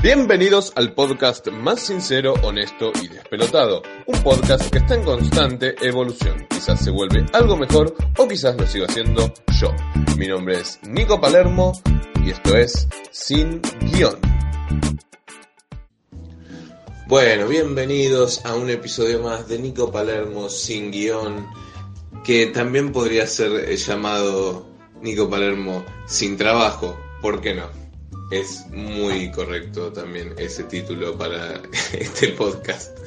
Bienvenidos al podcast más sincero, honesto y despelotado. Un podcast que está en constante evolución. Quizás se vuelve algo mejor o quizás lo sigo haciendo yo. Mi nombre es Nico Palermo y esto es Sin Guión. Bueno, bienvenidos a un episodio más de Nico Palermo Sin Guión, que también podría ser llamado Nico Palermo Sin Trabajo, ¿por qué no? Es muy correcto también ese título para este podcast.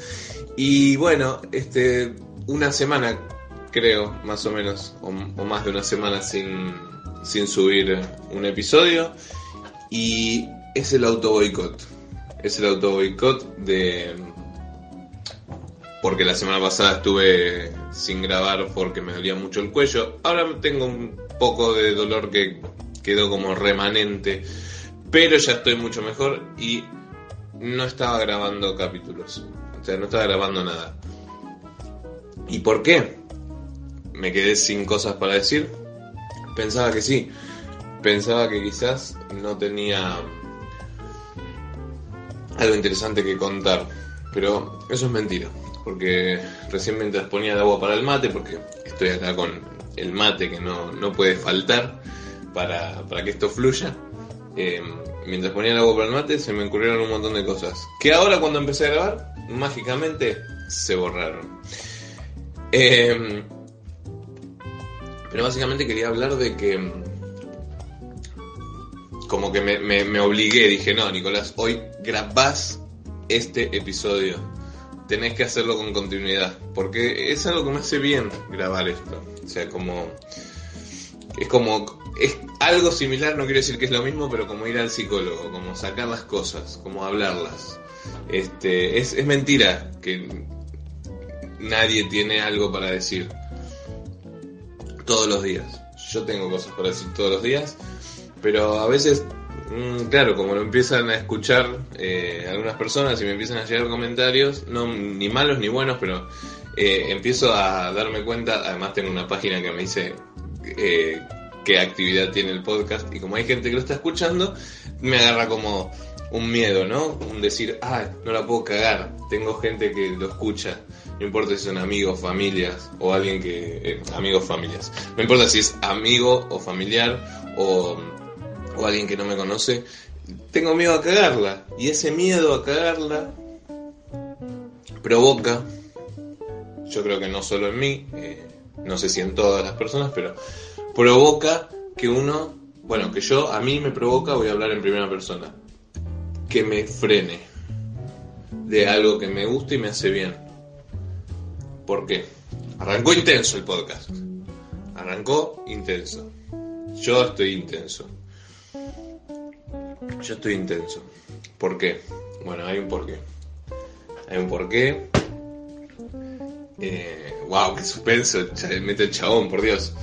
Y bueno, este, una semana, creo, más o menos, o, más de una semana sin, sin subir un episodio. Y es el auto boicot. Es el auto boicot de. Porque la semana pasada estuve sin grabar porque me dolía mucho el cuello. Ahora tengo un poco de dolor que quedó como remanente pero ya estoy mucho mejor y no estaba grabando capítulos. O sea, no estaba grabando nada. ¿Y por qué? Me quedé sin cosas para decir. Pensaba que sí. Pensaba que quizás no tenía algo interesante que contar. Pero eso es mentira. Porque recién mientras ponía el agua para el mate, porque estoy acá con el mate que no, no puede faltar para, para que esto fluya. Eh, mientras ponía el agua para el mate, se me ocurrieron un montón de cosas. Que ahora cuando empecé a grabar, mágicamente se borraron. Eh, pero básicamente quería hablar de que... Como que me, me, obligué, dije, no, Nicolás, hoy grabás este episodio. Tenés que hacerlo con continuidad. Porque es algo que me hace bien grabar esto. O sea, como... Es como es algo similar, no quiero decir que es lo mismo, pero como ir al psicólogo, como sacar las cosas, como hablarlas. Este, es, es mentira que nadie tiene algo para decir todos los días. Yo tengo cosas para decir todos los días, pero a veces, mm, claro, como lo empiezan a escuchar eh, algunas personas y me empiezan a llegar comentarios, no ni malos ni buenos, pero eh, empiezo a darme cuenta, además tengo una página que me dice... Eh, qué actividad tiene el podcast y como hay gente que lo está escuchando, me agarra como un miedo, ¿no? Un decir, ah, no la puedo cagar, tengo gente que lo escucha, no importa si son amigos, familias o alguien que... Eh, amigos, familias, no importa si es amigo o familiar o, o alguien que no me conoce, tengo miedo a cagarla y ese miedo a cagarla provoca, yo creo que no solo en mí, eh, no sé si en todas las personas, pero provoca que uno, bueno, que yo, a mí me provoca, voy a hablar en primera persona, que me frene de algo que me gusta y me hace bien. ¿Por qué? Arrancó intenso el podcast. Arrancó intenso. Yo estoy intenso. Yo estoy intenso. ¿Por qué? Bueno, hay un porqué. Hay un porqué. Eh, wow, qué suspenso. Mete el chabón, por Dios.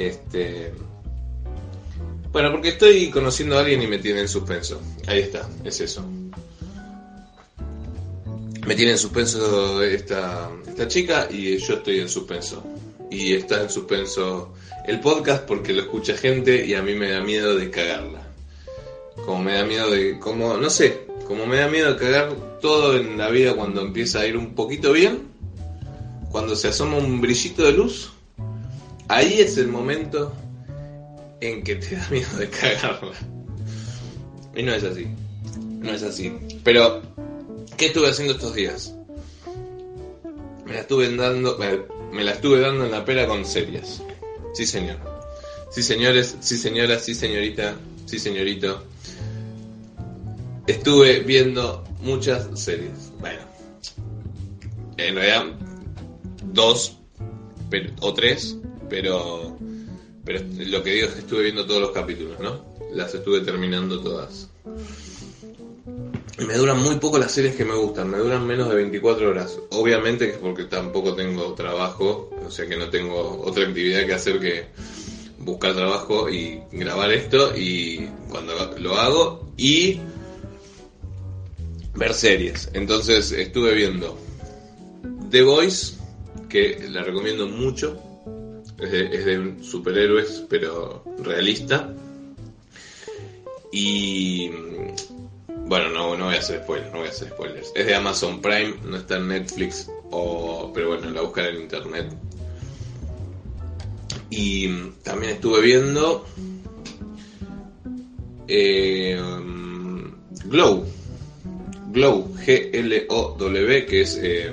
Este. Bueno, porque estoy conociendo a alguien y me tiene en suspenso. Ahí está, es eso. Me tiene en suspenso esta, esta chica y yo estoy en suspenso. Y está en suspenso el podcast porque lo escucha gente y a mí me da miedo de cagarla. Como me da miedo de. como. no sé. Como me da miedo de cagar todo en la vida cuando empieza a ir un poquito bien. Cuando se asoma un brillito de luz Ahí es el momento en que te da miedo de cagarla. Y no es así. No es así. Pero, ¿qué estuve haciendo estos días? Me la estuve dando, me, la estuve dando en la pera con series. Sí, señor. Sí, señores, sí, señora, sí, señorita, sí, señorito. Estuve viendo muchas series. Bueno, en realidad, dos o tres pero, pero lo que digo es que estuve viendo todos los capítulos, ¿no? Las estuve terminando todas. Me duran muy poco las series que me gustan, me duran menos de 24 horas. Obviamente que es porque tampoco tengo trabajo, o sea que no tengo otra actividad que hacer que buscar trabajo y grabar esto y cuando lo hago y ver series. Entonces estuve viendo The Voice, que la recomiendo mucho, es de, superhéroes, pero realista. Y Bueno, no, no voy a hacer spoilers, no voy a hacer spoilers. Es de Amazon Prime, no está en Netflix, o, pero bueno, la buscan en internet. Y también estuve viendo eh, Glow. Glow, G-L-O-W, que es, eh,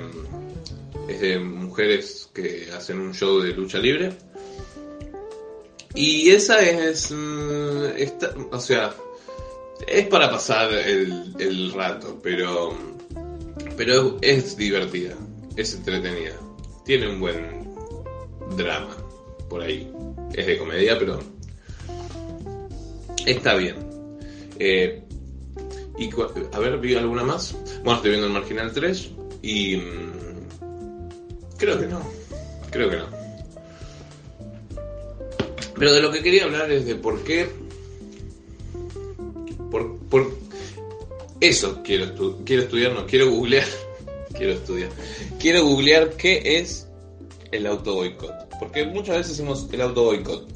es de mujeres que hacen un show de lucha libre. Y esa es. mm, esta- o sea, es para pasar el, el rato, pero. Pero es divertida, es entretenida. Tiene un buen drama por ahí. Es de comedia, pero. Está bien. Eh, y a ver, vi alguna más. Bueno, estoy viendo el Marginal 3 y. mm, creo que no. Creo que no. Pero de lo que quería hablar es de por qué. Por, por eso quiero, estu- quiero estudiar, no, quiero googlear. Quiero estudiar. Quiero googlear qué es el auto boicot. Porque muchas veces decimos el auto boicot.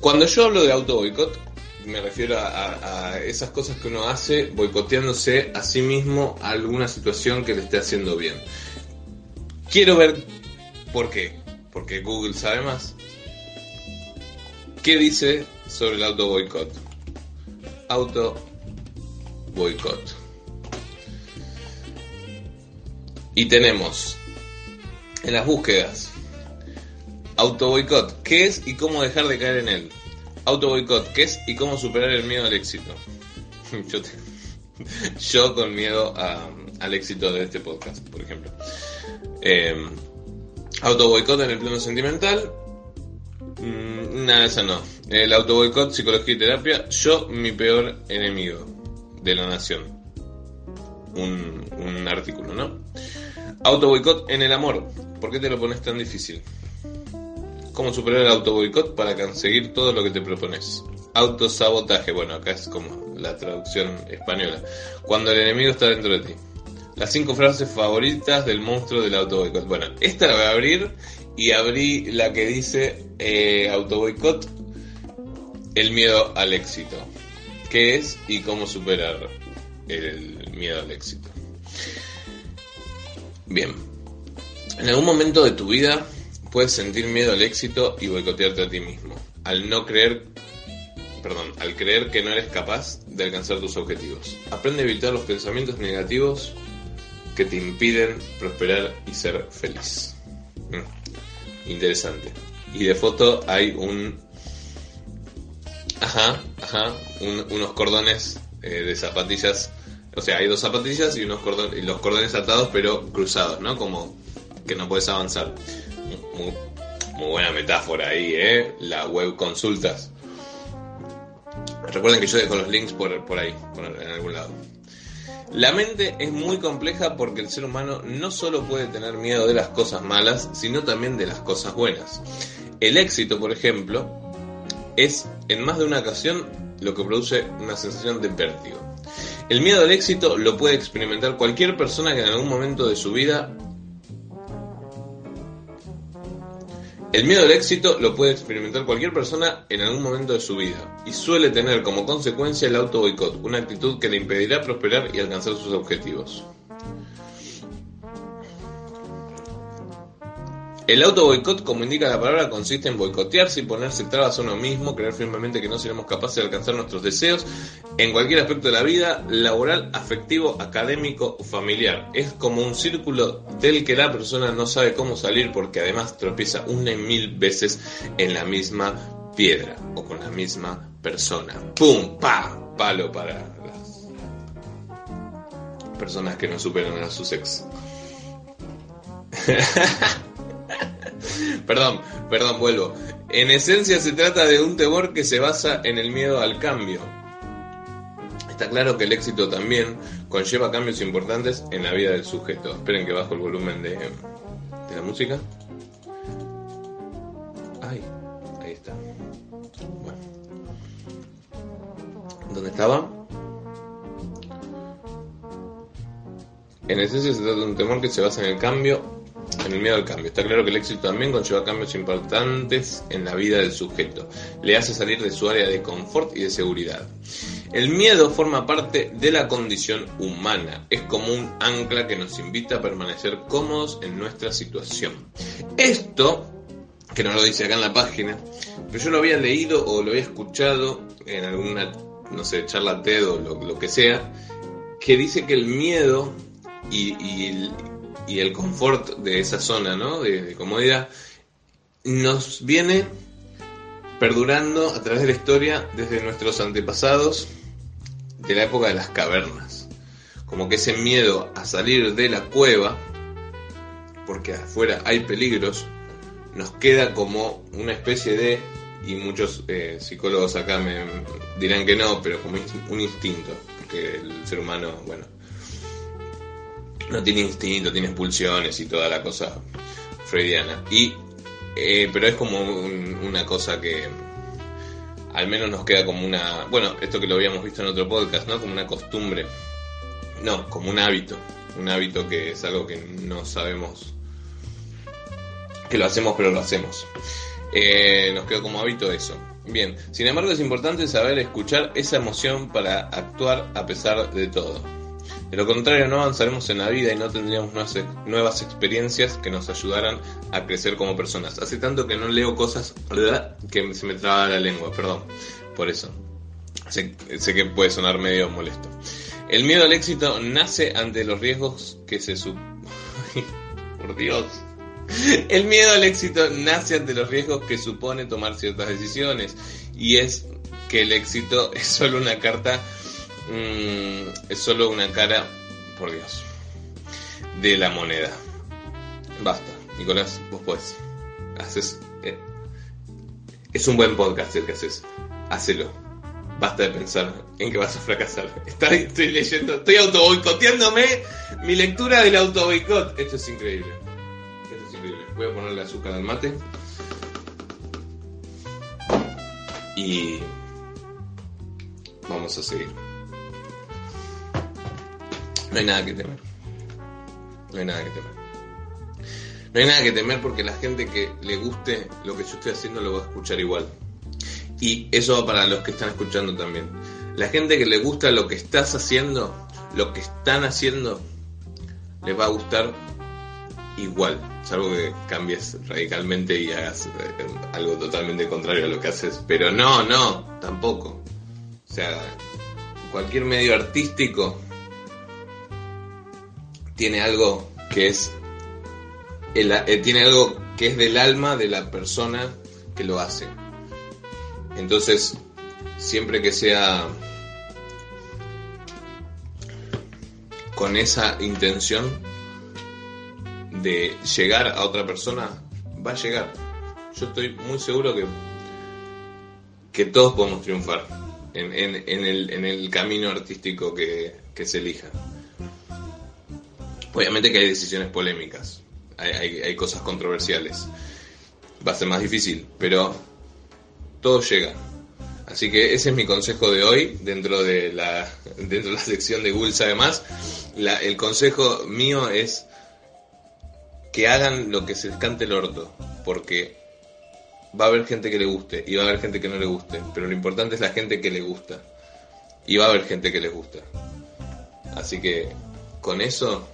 Cuando yo hablo de auto boicot, me refiero a, a- a esas cosas que uno hace boicoteándose a sí mismo a alguna situación que le esté haciendo bien. Quiero ver por qué. Porque Google sabe más. ¿Qué dice sobre el auto boicot? Auto boicot. Y tenemos en las búsquedas auto boicot, ¿qué es y cómo dejar de caer en él? Auto boicot, ¿qué es y cómo superar el miedo al éxito? Yo, con miedo al éxito de este podcast, por ejemplo. Eh, auto boicot en el plano sentimental, Mm, nada, esa no. El auto boicot, psicología y terapia. Yo, mi peor enemigo de la nación. Un, un artículo, ¿no? Auto boicot en el amor. ¿Por qué te lo pones tan difícil? ¿Cómo superar el auto boicot para conseguir todo lo que te propones? Autosabotaje. Bueno, acá es como la traducción española. Cuando el enemigo está dentro de ti. Las cinco frases favoritas del monstruo del auto boicot. Bueno, esta la voy a abrir y abrí la que dice eh, auto boicot, el miedo al éxito. ¿Qué es y cómo superar el miedo al éxito? Bien, en algún momento de tu vida puedes sentir miedo al éxito y boicotearte a ti mismo. Al no creer, perdón, al creer que no eres capaz de alcanzar tus objetivos. Aprende a evitar los pensamientos negativos que te impiden prosperar y ser feliz. Mm, Interesante. Y de foto hay un... Ajá, ajá, un- unos cordones eh, de zapatillas. O sea, hay dos zapatillas y unos cordones, los cordones atados pero cruzados, ¿no? Como que no puedes avanzar. Muy, muy buena metáfora ahí, ¿eh? La web consultas. Recuerden que yo dejo los links por, por ahí, por en algún lado. La mente es muy compleja porque el ser humano no solo puede tener miedo de las cosas malas, sino también de las cosas buenas. El éxito, por ejemplo, es en más de una ocasión lo que produce una sensación de vértigo. El miedo al éxito lo puede experimentar cualquier persona que en algún momento de su vida El miedo al éxito lo puede experimentar cualquier persona en algún momento de su vida y suele tener como consecuencia el auto boicot, una actitud que le impedirá prosperar y alcanzar sus objetivos. El auto boicot, como indica la palabra, consiste en boicotearse y ponerse trabas a uno mismo, creer firmemente que no seremos capaces de alcanzar nuestros deseos en cualquier aspecto de la vida, laboral, afectivo, académico o familiar. Es como un círculo del que la persona no sabe cómo salir porque además tropieza una y mil veces en la misma piedra o con la misma persona. ¡Pum! ¡Pa! Palo para las personas que no superan a sus ex. Perdón, perdón, vuelvo. En esencia se trata de un temor que se basa en el miedo al cambio. Está claro que el éxito también conlleva cambios importantes en la vida del sujeto. Esperen que bajo el volumen de, la música. Ay, ahí está. Bueno. ¿Dónde estaba? En esencia se trata de un temor que se basa en el cambio, en el miedo al cambio. Está claro que el éxito también conlleva cambios importantes en la vida del sujeto. Le hace salir de su área de confort y de seguridad. El miedo forma parte de la condición humana. Es como un ancla que nos invita a permanecer cómodos en nuestra situación. Esto, que no lo dice acá en la página, pero yo lo había leído o lo había escuchado en alguna, no sé, charla TED o lo, que sea, que dice que el miedo y, el, confort de esa zona, ¿no? de comodidad, nos viene perdurando a través de la historia desde nuestros antepasados de la época de las cavernas. Como que ese miedo a salir de la cueva, porque afuera hay peligros, nos queda como una especie de, y muchos eh, psicólogos acá me dirán que no, pero como un instinto, porque el ser humano, bueno, no tiene instinto, tiene expulsiones y toda la cosa freudiana. Y, eh, pero es como una cosa que al menos nos queda como una, bueno, esto que lo habíamos visto en otro podcast, ¿no? Como una costumbre, no, como un hábito, un hábito que es algo que no sabemos, que lo hacemos pero lo hacemos. Eh, nos queda como hábito eso. Bien, sin embargo es importante saber escuchar esa emoción para actuar a pesar de todo. De lo contrario, no avanzaremos en la vida y no tendríamos nuevas experiencias que nos ayudaran a crecer como personas. Hace tanto que no leo cosas que se me traba la lengua, perdón, por eso. Sé, que puede sonar medio molesto. El miedo al éxito nace ante los riesgos que se. El miedo al éxito nace ante los riesgos que supone tomar ciertas decisiones y es que el éxito es solo una carta Mm, es solo una cara, por Dios, de la moneda. Basta, Nicolás, vos podés. Haces. Eh, es un buen podcast el que haces. Hacelo. Basta de pensar en que vas a fracasar. Estoy, leyendo, estoy auto boicoteándome mi lectura del auto boicot. Esto es increíble. Esto es increíble. Voy a ponerle azúcar al mate. Y vamos a seguir. No hay nada que temer. No hay nada que temer. No hay nada que temer porque la gente que le guste lo que yo estoy haciendo lo va a escuchar igual. Y eso va para los que están escuchando también. La gente que le gusta lo que estás haciendo, lo que están haciendo, les va a gustar igual. Salvo que cambies radicalmente y hagas eh, algo totalmente contrario a lo que haces. Pero no, no, tampoco. O sea, cualquier medio artístico tiene algo que es eh, tiene algo que es del alma de la persona que lo hace. Entonces, siempre que sea con esa intención de llegar a otra persona, va a llegar. Yo estoy muy seguro que, que todos podemos triunfar en, el, en el, camino artístico que, que se elija. Obviamente que hay decisiones polémicas, hay, cosas controversiales. Va a ser más difícil, pero todo llega. Así que ese es mi consejo de hoy dentro de la, dentro de la sección de Google sabe más. el consejo mío es que hagan lo que se les cante el orto, porque va a haber gente que le guste y va a haber gente que no le guste, pero lo importante es la gente que le gusta y va a haber gente que les gusta. Así que con eso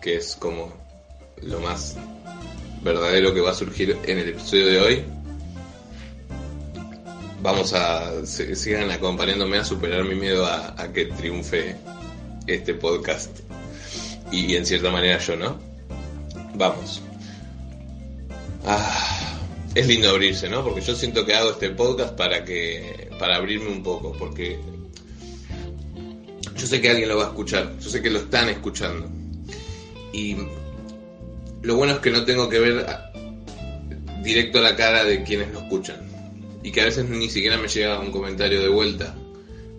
que es como lo más verdadero que va a surgir en el episodio de hoy. Vamos a sigan acompañándome a superar mi miedo a, que triunfe este podcast y, en cierta manera yo, ¿no? Vamos. Ah, es lindo abrirse, ¿no? Porque yo siento que hago este podcast para que para abrirme un poco, porque yo sé que alguien lo va a escuchar, yo sé que lo están escuchando y lo bueno es que no tengo que ver directo a la cara de quienes lo escuchan. Y que a veces ni siquiera me llega un comentario de vuelta.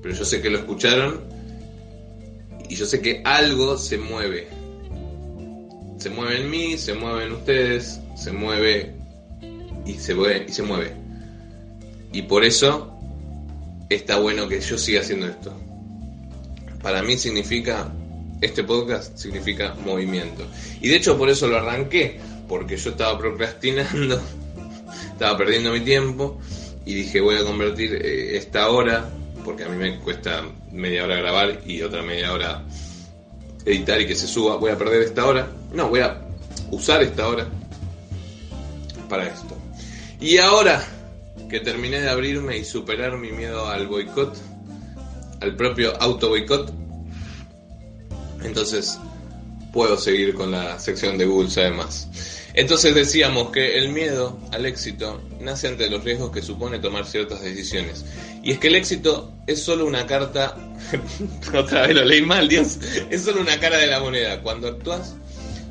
Pero yo sé que lo escucharon y yo sé que algo se mueve. Se mueve en mí, se mueve en ustedes, se mueve y se mueve y se mueve. Y por eso está bueno que yo siga haciendo esto. Para mí significa este podcast significa movimiento. Y de hecho por eso lo arranqué, porque yo estaba procrastinando, estaba perdiendo mi tiempo y dije voy a convertir eh, esta hora, porque a mí me cuesta media hora grabar y otra media hora editar y que se suba. Voy a perder esta hora. No, voy a usar esta hora para esto. Y ahora que terminé de abrirme y superar mi miedo al boicot, al propio auto boicot, entonces puedo seguir con la sección de Google Sabe Más. Entonces decíamos que el miedo al éxito nace ante los riesgos que supone tomar ciertas decisiones. Y es que el éxito es solo una carta, otra vez lo leí mal, Dios, es solo una cara de la moneda. Cuando actúas,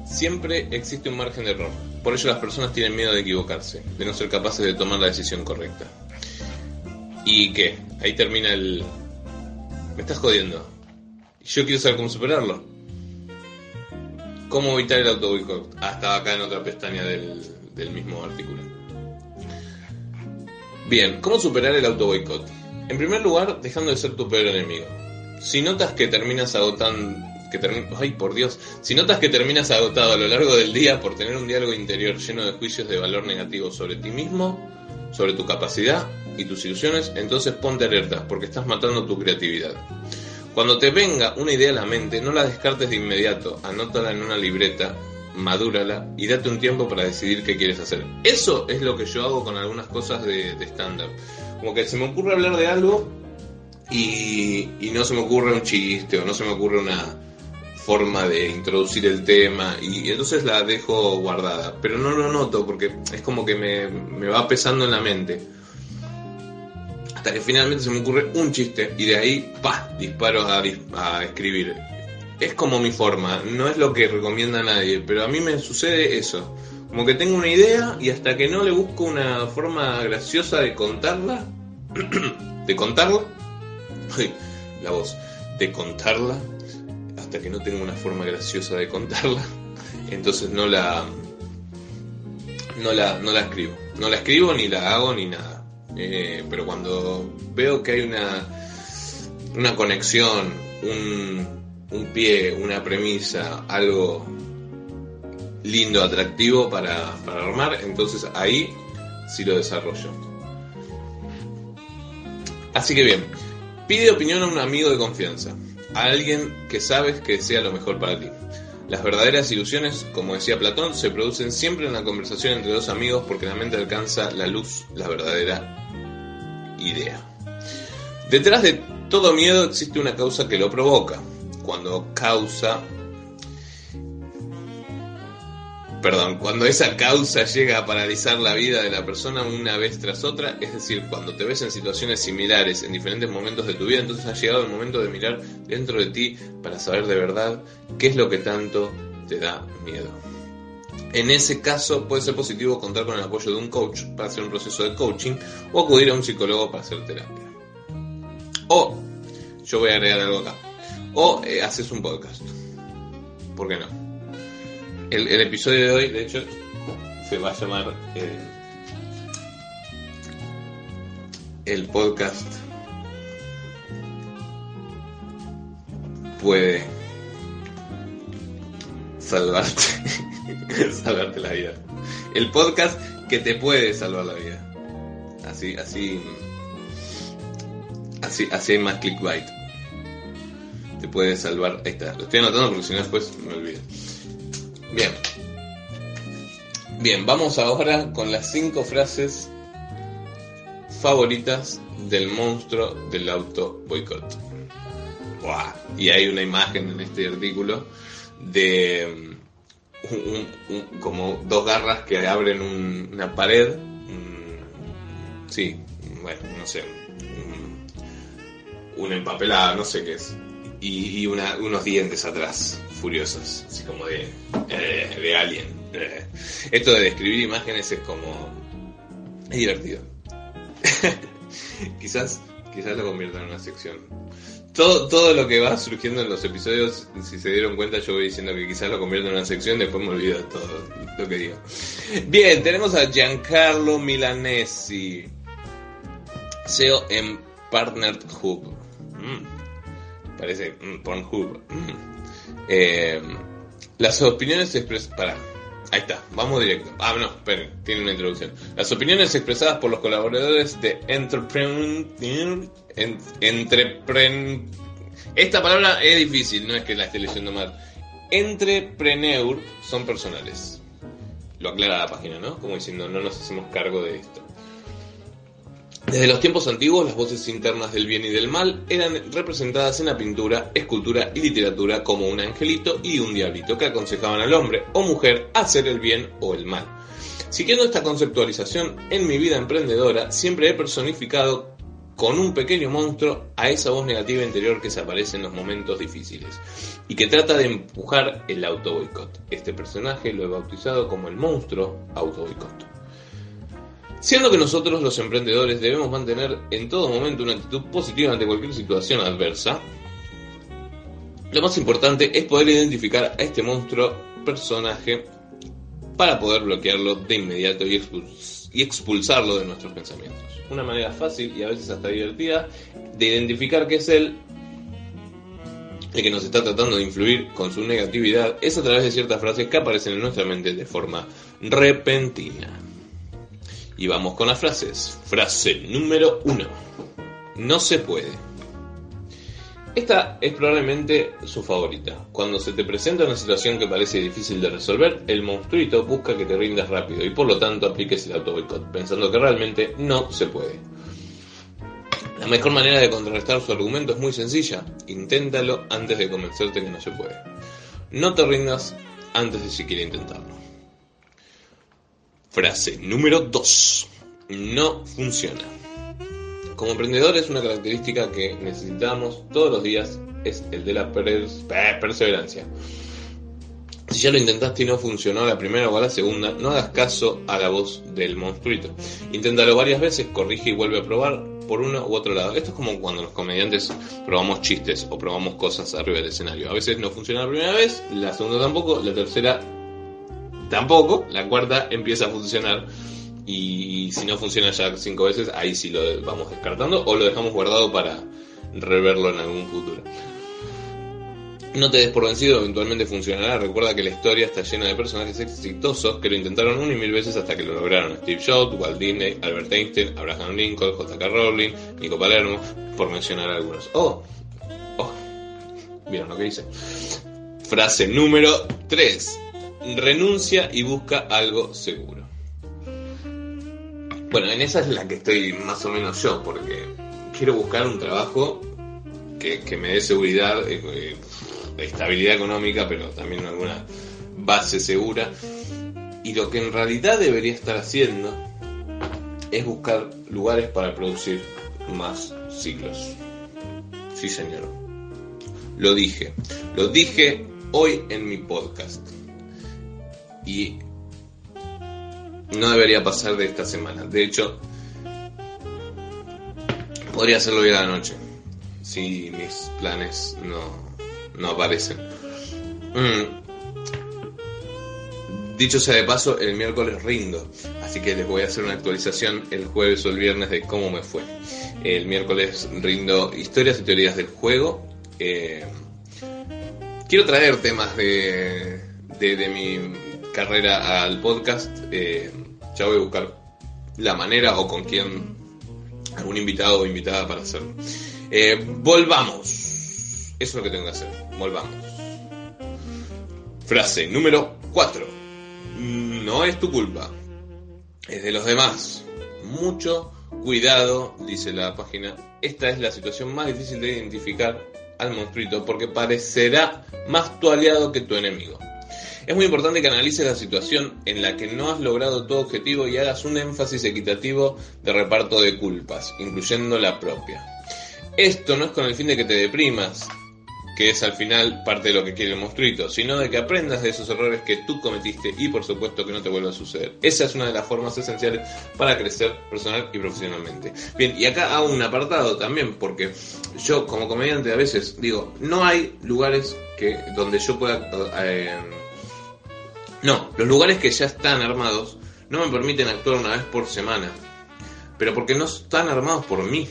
siempre existe un margen de error. Por ello las personas tienen miedo de equivocarse, de no ser capaces de tomar la decisión correcta. ¿Y qué? Ahí termina el... Me estás jodiendo. Yo quiero saber cómo superarlo. ¿Cómo evitar el auto boicot? Ah, estaba acá en otra pestaña del, del mismo artículo. Bien, ¿cómo superar el auto boicot? En primer lugar, dejando de ser tu peor enemigo. Si notas que terminas agotando. Que ay, por Dios. Si notas que terminas agotado a lo largo del día por tener un diálogo interior lleno de juicios de valor negativo sobre ti mismo, sobre tu capacidad y tus ilusiones, entonces ponte alerta, porque estás matando tu creatividad. Cuando te venga una idea a la mente, no la descartes de inmediato, anótala en una libreta, madúrala y date un tiempo para decidir qué quieres hacer. Eso es lo que yo hago con algunas cosas de estándar. Como que se me ocurre hablar de algo y, y, no se me ocurre un chiste o no se me ocurre una forma de introducir el tema y, entonces la dejo guardada. Pero no lo noto porque es como que me, me va pesando en la mente hasta que finalmente se me ocurre un chiste y de ahí, pa, disparo a, a, escribir. Es como mi forma, no es lo que recomienda nadie, pero a mí me sucede eso. Como que tengo una idea y hasta que no le busco una forma graciosa de contarla, de contarla, la voz, de contarla, hasta que no tengo una forma graciosa de contarla, entonces no la, no la, no la escribo. No la escribo ni la hago ni nada. Eh, pero cuando veo que hay una, una conexión, un, un pie, una premisa, algo lindo, atractivo para, para armar, entonces ahí sí lo desarrollo. Así que bien, pide opinión a un amigo de confianza, a alguien que sabes que sea lo mejor para ti. Las verdaderas ilusiones, como decía Platón, se producen siempre en la conversación entre dos amigos porque la mente alcanza la luz, la verdadera idea. Detrás de todo miedo existe una causa que lo provoca. Cuando causa... Perdón, cuando esa causa llega a paralizar la vida de la persona una vez tras otra, es decir, cuando te ves en situaciones similares en diferentes momentos de tu vida, entonces ha llegado el momento de mirar dentro de ti para saber de verdad qué es lo que tanto te da miedo. En ese caso puede ser positivo contar con el apoyo de un coach para hacer un proceso de coaching o acudir a un psicólogo para hacer terapia. O, yo voy a agregar algo acá, o eh, haces un podcast. ¿Por qué no? El, episodio de hoy, de hecho, se va a llamar eh, el podcast puede salvarte. salvarte la vida. El podcast que te puede salvar la vida. Así, así. Así, así hay más clickbait. Te puede salvar. Ahí está. Lo estoy anotando porque si no después me olvido. Bien. Bien, vamos ahora con las cinco frases favoritas del monstruo del auto boicot. Y hay una imagen en este artículo de como dos garras que abren una pared. sí, bueno, no sé. una empapelada, no sé qué es. Y, unos dientes atrás, furiosos, así como de, eh, de alien. Eh. Esto de describir imágenes es como. es divertido. quizás, quizás lo convierta en una sección todo, todo lo que va surgiendo en los episodios, si se dieron cuenta, yo voy diciendo que quizás lo convierto en una sección, después me olvido de todo lo que digo. Bien, tenemos a Giancarlo Milanesi, CEO en Partnered Hub. Mm, parece mm, Pornhub. Mm. Eh, las opiniones expresadas. Ahí está, vamos directo. Ah, no, esperen, tiene una introducción. Las opiniones expresadas por los colaboradores de Entrepreneur. En, entrepren, esta palabra es difícil, no es que la esté leyendo mal. Entrepreneur son personales. Lo aclara la página, ¿no? Como diciendo, no nos hacemos cargo de esto. Desde los tiempos antiguos, las voces internas del bien y del mal eran representadas en la pintura, escultura y literatura como un angelito y un diablito que aconsejaban al hombre o mujer hacer el bien o el mal. Siguiendo esta conceptualización, en mi vida emprendedora siempre he personificado con un pequeño monstruo a esa voz negativa interior que se aparece en los momentos difíciles y que trata de empujar el auto boicot. Este personaje lo he bautizado como el monstruo auto boicot. Siendo que nosotros los emprendedores debemos mantener en todo momento una actitud positiva ante cualquier situación adversa, lo más importante es poder identificar a este monstruo personaje para poder bloquearlo de inmediato y, expulsarlo de nuestros pensamientos. Una manera fácil y a veces hasta divertida de identificar que es él el que nos está tratando de influir con su negatividad es a través de ciertas frases que aparecen en nuestra mente de forma repentina. Y vamos con las frases. Frase número uno. No se puede. Esta es probablemente su favorita. Cuando se te presenta una situación que parece difícil de resolver, el monstruito busca que te rindas rápido y por lo tanto apliques el auto boicot, pensando que realmente no se puede. La mejor manera de contrarrestar su argumento es muy sencilla. Inténtalo antes de convencerte que no se puede. No te rindas antes de siquiera intentarlo. Frase número 2. No funciona. Como emprendedores, una característica que necesitamos todos los días es el de la perseverancia. Si ya lo intentaste y no funcionó la primera o a la segunda, no hagas caso a la voz del monstruito. Inténtalo varias veces, corrige y vuelve a probar por uno u otro lado. Esto es como cuando los comediantes probamos chistes o probamos cosas arriba del escenario. A veces no funciona la primera vez, la segunda tampoco, la tercera tampoco, la cuarta empieza a funcionar y si no funciona ya cinco veces, ahí sí lo vamos descartando o lo dejamos guardado para reverlo en algún futuro. No te des por vencido, eventualmente funcionará. Recuerda que la historia está llena de personajes exitosos que lo intentaron una y mil veces hasta que lo lograron. Steve Jobs, Walt Disney, Albert Einstein, Abraham Lincoln, J.K. Rowling, Nico Palermo, por mencionar algunos. Oh, oh, vieron lo que hice. Frase número 3 renuncia y busca algo seguro. Bueno, en esa es la que estoy más o menos yo, porque quiero buscar un trabajo que, me dé seguridad, eh, eh, estabilidad económica, pero también alguna base segura. Y lo que en realidad debería estar haciendo es buscar lugares para producir más ciclos. Sí, señor. Lo dije. Lo dije hoy en mi podcast y no debería pasar de esta semana. De hecho, podría hacerlo hoy a la noche, si mis planes no, no aparecen. Mm. Dicho sea de paso, el miércoles rindo, así que les voy a hacer una actualización el jueves o el viernes de cómo me fue. El miércoles rindo historias y teorías del juego. Eh, quiero traer temas de, de, de mi carrera al podcast, eh, ya voy a buscar la manera o con quién, algún invitado o invitada para hacerlo. Eh, volvamos. Eso es lo que tengo que hacer. Volvamos. Frase número 4. No es tu culpa. Es de los demás. Mucho cuidado, dice la página. Esta es la situación más difícil de identificar al monstruito porque parecerá más tu aliado que tu enemigo. Es muy importante que analices la situación en la que no has logrado tu objetivo y hagas un énfasis equitativo de reparto de culpas, incluyendo la propia. Esto no es con el fin de que te deprimas, que es al final parte de lo que quiere el monstruito, sino de que aprendas de esos errores que tú cometiste y por supuesto que no te vuelva a suceder. Esa es una de las formas esenciales para crecer personal y profesionalmente. Bien, y acá hago un apartado también, porque yo como comediante a veces digo, no hay lugares que donde yo pueda eh, no, los lugares que ya están armados no me permiten actuar una vez por semana. Pero porque no están armados por mí.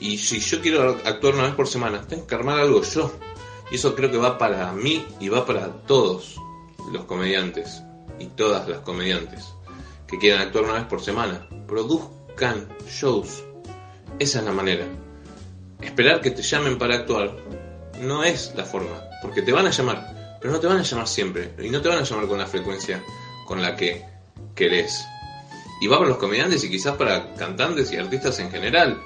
Y si yo quiero actuar una vez por semana, tengo que armar algo yo. Y eso creo que va para mí y va para todos los comediantes. y todas las comediantes que quieran actuar una vez por semana, produzcan shows. Esa es la manera. Esperar que te llamen para actuar no es la forma, porque te van a llamar, pero no te van a llamar siempre, y no te van a llamar con la frecuencia con la que querés. Y va para los comediantes y quizás para cantantes y artistas en general.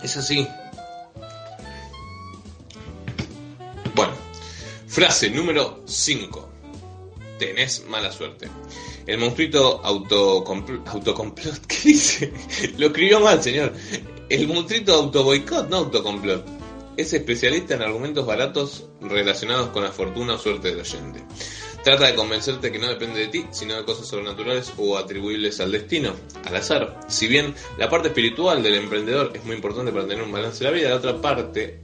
Es así. Bueno, frase número 5. Tenés mala suerte. El monstruito autocomplot, ¿qué dice? Lo escribió mal, señor. El monstruito autoboicot, no autocomplot. Es especialista en argumentos baratos relacionados con la fortuna o suerte del oyente. Trata de convencerte que no depende de ti, sino de cosas sobrenaturales o atribuibles al destino, al azar. Si bien la parte espiritual del emprendedor es muy importante para tener un balance de la vida, la otra parte,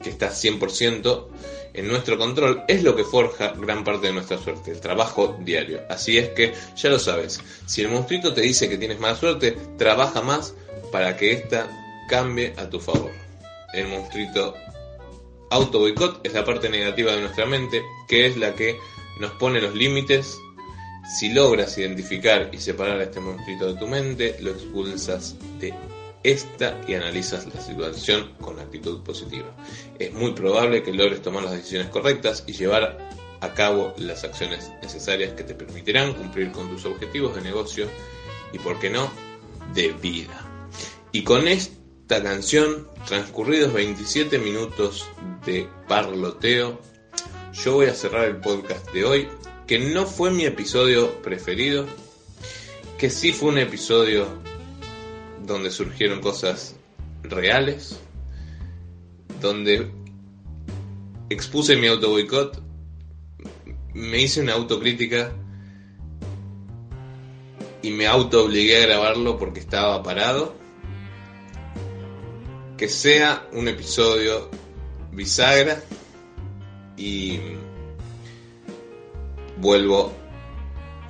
que está 100% en nuestro control, es lo que forja gran parte de nuestra suerte, el trabajo diario. Así es que, ya lo sabes, si el monstruito te dice que tienes mala suerte, trabaja más para que ésta cambie a tu favor. El monstruito auto boicot es la parte negativa de nuestra mente, que es la que nos pone los límites. Si logras identificar y separar a este monstruito de tu mente, lo expulsas de esta y analizas la situación con actitud positiva. Es muy probable que logres tomar las decisiones correctas y llevar a cabo las acciones necesarias que te permitirán cumplir con tus objetivos de negocio y, por qué no, de vida. Y con esta canción, transcurridos 27 minutos de parloteo, yo voy a cerrar el podcast de hoy, que no fue mi episodio preferido, que sí fue un episodio donde surgieron cosas reales, donde expuse mi auto boicot, me hice una autocrítica y me auto obligué a grabarlo porque estaba parado. Que sea un episodio bisagra y vuelvo.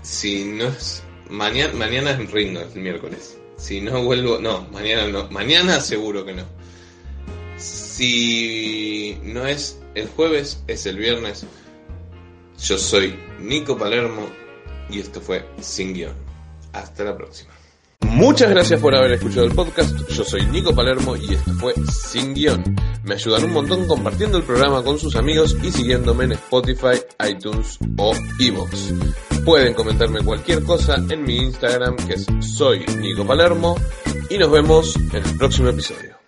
Si no es. Mañana, mañana es rindo, el miércoles. Si no vuelvo. No, mañana no. Mañana seguro que no. Si no es el jueves, es el viernes. Yo soy Nico Palermo y esto fue Sin Guión. Hasta la próxima. Muchas gracias por haber escuchado el podcast. Yo soy Nico Palermo y esto fue Sin Guión. Me ayudan un montón compartiendo el programa con sus amigos y siguiéndome en Spotify, iTunes o Evox. Pueden comentarme cualquier cosa en mi Instagram que es soy Nico Palermo y nos vemos en el próximo episodio.